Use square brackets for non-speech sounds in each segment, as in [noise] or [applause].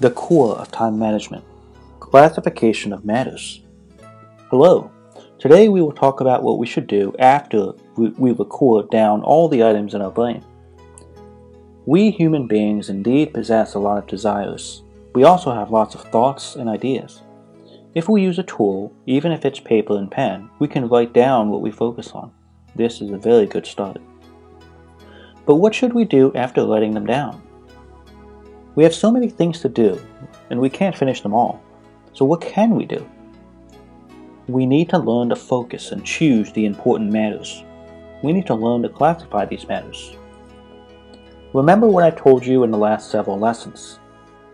the core of time management, classification of matters. Hello, today we will talk about what we should do after we record down all the items in our brain. We human beings indeed possess a lot of desires. We also have lots of thoughts and ideas. If we use a tool, even if it's paper and pen, we can write down what we focus on. This is a very good start. But what should we do after writing them down? We have so many things to do, and we can't finish them all. So what can we do? We need to learn to focus and choose the important matters. We need to learn to classify these matters. Remember what I told you in the last several lessons.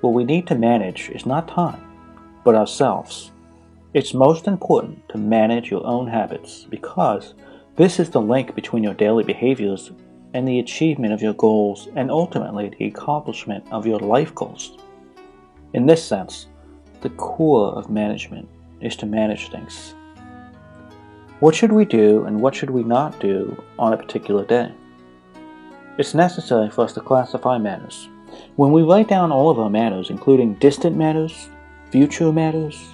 What we need to manage is not time, but ourselves. It's most important to manage your own habits because this is the link between your daily behaviors and the achievement of your goals and ultimately the accomplishment of your life goals. In this sense, the core of management is to manage things. What should we do and what should we not do on a particular day? It's necessary for us to classify matters. When we write down all of our matters, including distant matters, future matters,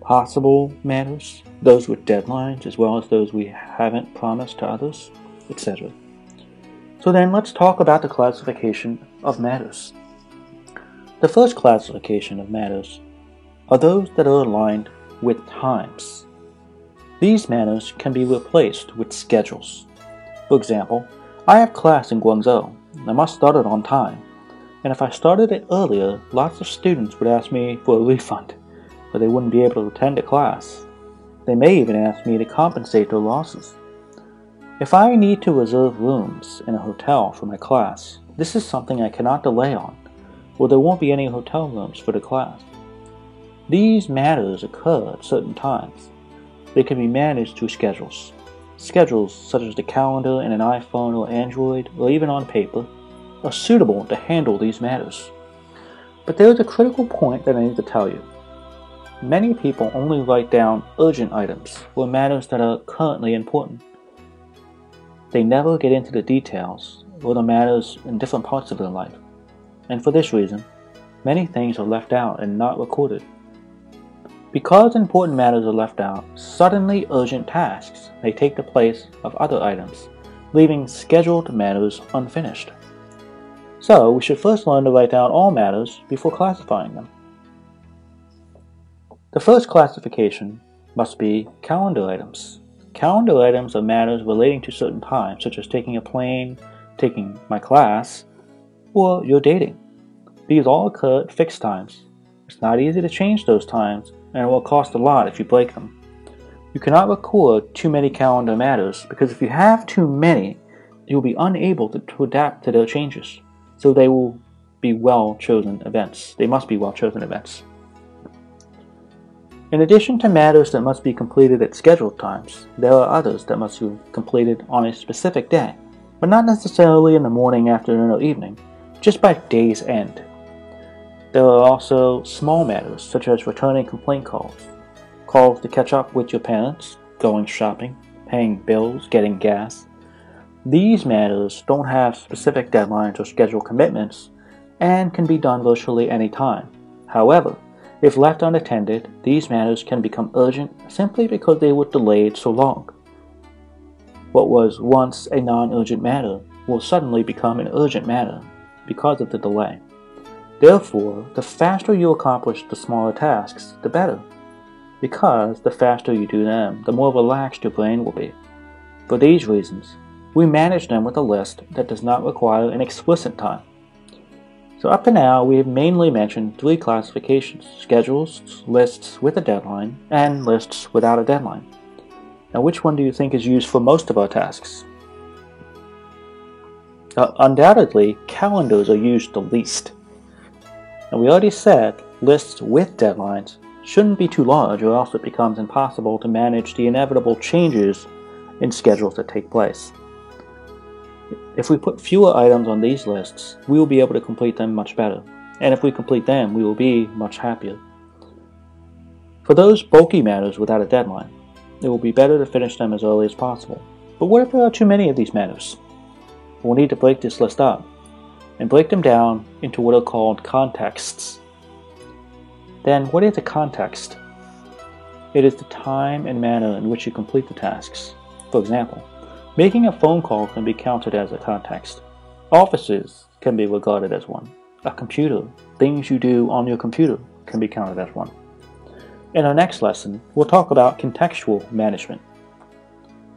possible matters, those with deadlines as well as those we haven't promised to others, etc. So then let's talk about the classification of matters. The first classification of matters are those that are aligned with times. These matters can be replaced with schedules. For example, I have class in Guangzhou. I must start it on time. And if I started it earlier, lots of students would ask me for a [laughs] refund, or they wouldn't be able to attend a class. They may even ask me to compensate their losses. If I need to reserve rooms in a hotel for my class, this is something I cannot delay on, or there won't be any hotel rooms for the class. These matters occur at certain times. They can be managed through schedules. Schedules, such as the calendar in an iPhone or Android, or even on paper, are suitable to handle these matters. But there is a critical point that I need to tell you. Many people only write down urgent items or matters that are currently important. They never get into the details or the matters in different parts of their life. And for this reason, many things are left out and not recorded. Because important matters are left out, suddenly urgent tasks may take the place of other items, leaving scheduled matters unfinished. So, we should first learn to write down all matters before classifying them. The first classification must be calendar items. Calendar items are matters relating to certain times, such as taking a plane, taking my class, or your dating. These all occur at fixed times. It's not easy to change those times, and it will cost a lot if you break them. You cannot record too many calendar matters because if you have too many, you'll be unable to, to adapt to their changes. So they will be well chosen events. They must be well chosen events. In addition to matters that must be completed at scheduled times, there are others that must be completed on a specific day, but not necessarily in the morning, afternoon, or evening, just by day's end. There are also small matters, such as returning complaint calls, calls to catch up with your parents, going shopping, paying bills, getting gas. These matters don't have specific deadlines or scheduled commitments and can be done virtually any time. However, if left unattended, these matters can become urgent simply because they were delayed so long. What was once a non urgent matter will suddenly become an urgent matter because of the delay. Therefore, the faster you accomplish the smaller tasks, the better. Because the faster you do them, the more relaxed your brain will be. For these reasons, we manage them with a list that does not require an explicit time. So up to now, we have mainly mentioned three classifications, schedules, lists with a deadline, and lists without a deadline. Now which one do you think is used for most of our tasks? Uh, undoubtedly, calendars are used the least. And we already said lists with deadlines shouldn't be too large or else it becomes impossible to manage the inevitable changes in schedules that take place. If we put fewer items on these lists, we will be able to complete them much better. And if we complete them, we will be much happier. For those bulky matters without a deadline, it will be better to finish them as early as possible. But what if there are too many of these matters? We'll need to break this list up and break them down into what are called contexts. Then, what is a context? It is the time and manner in which you complete the tasks. For example, making a phone call can be counted as a context. Offices can be regarded as one. A computer, things you do on your computer, can be counted as one. In our next lesson, we'll talk about contextual management.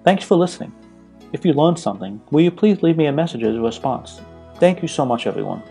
Thanks for listening. If you learned something, will you please leave me a message as a response? Thank you so much, everyone.